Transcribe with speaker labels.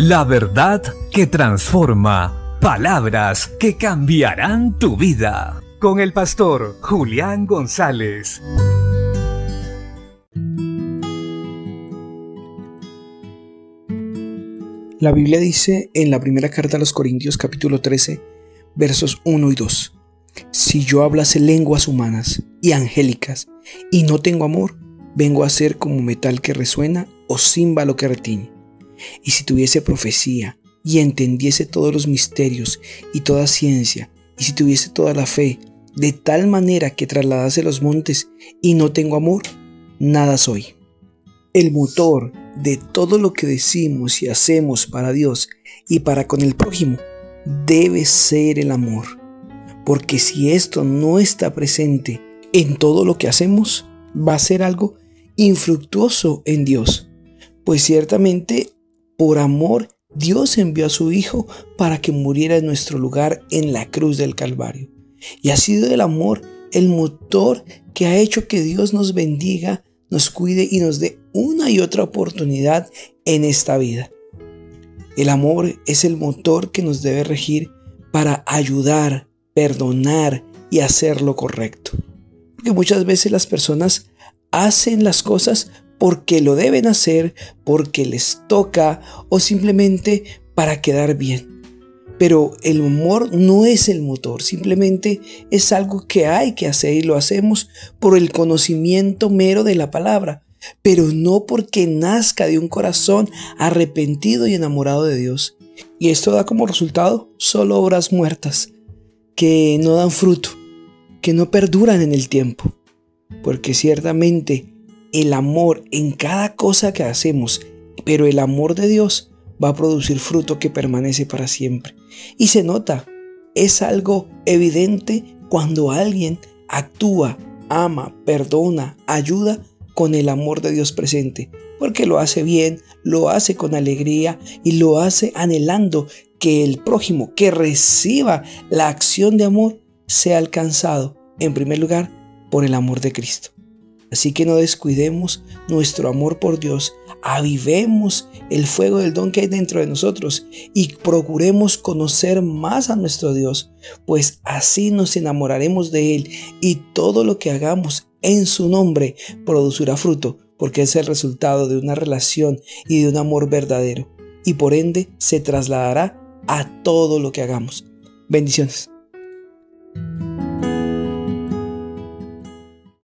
Speaker 1: La verdad que transforma. Palabras que cambiarán tu vida. Con el pastor Julián González.
Speaker 2: La Biblia dice en la primera carta a los Corintios capítulo 13, versos 1 y 2, Si yo hablase lenguas humanas y angélicas y no tengo amor, vengo a ser como metal que resuena o címbalo que retiñe. Y si tuviese profecía y entendiese todos los misterios y toda ciencia, y si tuviese toda la fe, de tal manera que trasladase los montes y no tengo amor, nada soy. El motor de todo lo que decimos y hacemos para Dios y para con el prójimo debe ser el amor. Porque si esto no está presente en todo lo que hacemos, va a ser algo infructuoso en Dios. Pues ciertamente, por amor, Dios envió a su Hijo para que muriera en nuestro lugar en la cruz del Calvario. Y ha sido el amor el motor que ha hecho que Dios nos bendiga nos cuide y nos dé una y otra oportunidad en esta vida. El amor es el motor que nos debe regir para ayudar, perdonar y hacer lo correcto. Porque muchas veces las personas hacen las cosas porque lo deben hacer, porque les toca o simplemente para quedar bien. Pero el humor no es el motor, simplemente es algo que hay que hacer y lo hacemos por el conocimiento mero de la palabra, pero no porque nazca de un corazón arrepentido y enamorado de Dios. Y esto da como resultado solo obras muertas, que no dan fruto, que no perduran en el tiempo. Porque ciertamente el amor en cada cosa que hacemos, pero el amor de Dios va a producir fruto que permanece para siempre. Y se nota, es algo evidente cuando alguien actúa, ama, perdona, ayuda con el amor de Dios presente, porque lo hace bien, lo hace con alegría y lo hace anhelando que el prójimo que reciba la acción de amor sea alcanzado, en primer lugar, por el amor de Cristo. Así que no descuidemos nuestro amor por Dios, avivemos el fuego del don que hay dentro de nosotros y procuremos conocer más a nuestro Dios, pues así nos enamoraremos de Él y todo lo que hagamos en su nombre producirá fruto, porque es el resultado de una relación y de un amor verdadero, y por ende se trasladará a todo lo que hagamos. Bendiciones.